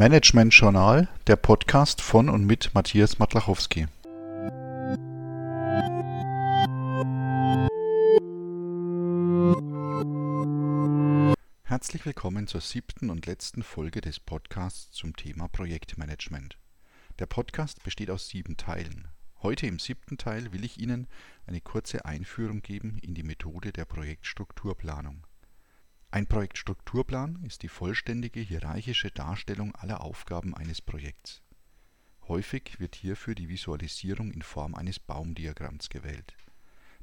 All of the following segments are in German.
Management Journal, der Podcast von und mit Matthias Matlachowski. Herzlich willkommen zur siebten und letzten Folge des Podcasts zum Thema Projektmanagement. Der Podcast besteht aus sieben Teilen. Heute im siebten Teil will ich Ihnen eine kurze Einführung geben in die Methode der Projektstrukturplanung. Ein Projektstrukturplan ist die vollständige hierarchische Darstellung aller Aufgaben eines Projekts. Häufig wird hierfür die Visualisierung in Form eines Baumdiagramms gewählt.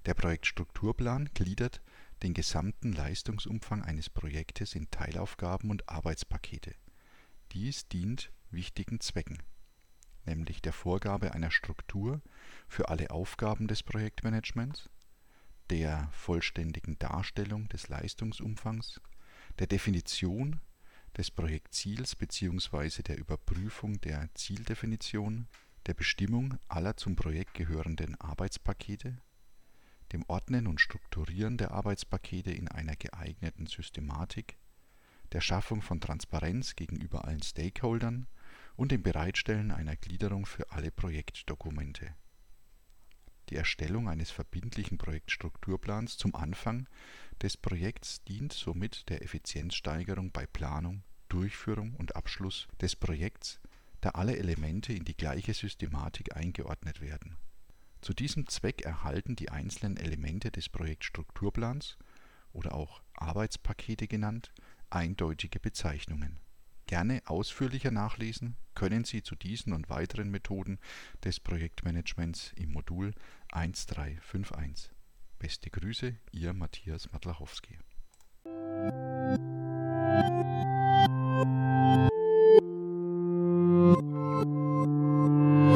Der Projektstrukturplan gliedert den gesamten Leistungsumfang eines Projektes in Teilaufgaben und Arbeitspakete. Dies dient wichtigen Zwecken, nämlich der Vorgabe einer Struktur für alle Aufgaben des Projektmanagements der vollständigen Darstellung des Leistungsumfangs, der Definition des Projektziels bzw. der Überprüfung der Zieldefinition, der Bestimmung aller zum Projekt gehörenden Arbeitspakete, dem Ordnen und Strukturieren der Arbeitspakete in einer geeigneten Systematik, der Schaffung von Transparenz gegenüber allen Stakeholdern und dem Bereitstellen einer Gliederung für alle Projektdokumente die Erstellung eines verbindlichen Projektstrukturplans zum Anfang des Projekts dient somit der Effizienzsteigerung bei Planung, Durchführung und Abschluss des Projekts, da alle Elemente in die gleiche Systematik eingeordnet werden. Zu diesem Zweck erhalten die einzelnen Elemente des Projektstrukturplans oder auch Arbeitspakete genannt eindeutige Bezeichnungen Gerne ausführlicher nachlesen können Sie zu diesen und weiteren Methoden des Projektmanagements im Modul 1351. Beste Grüße, Ihr Matthias Matlachowski.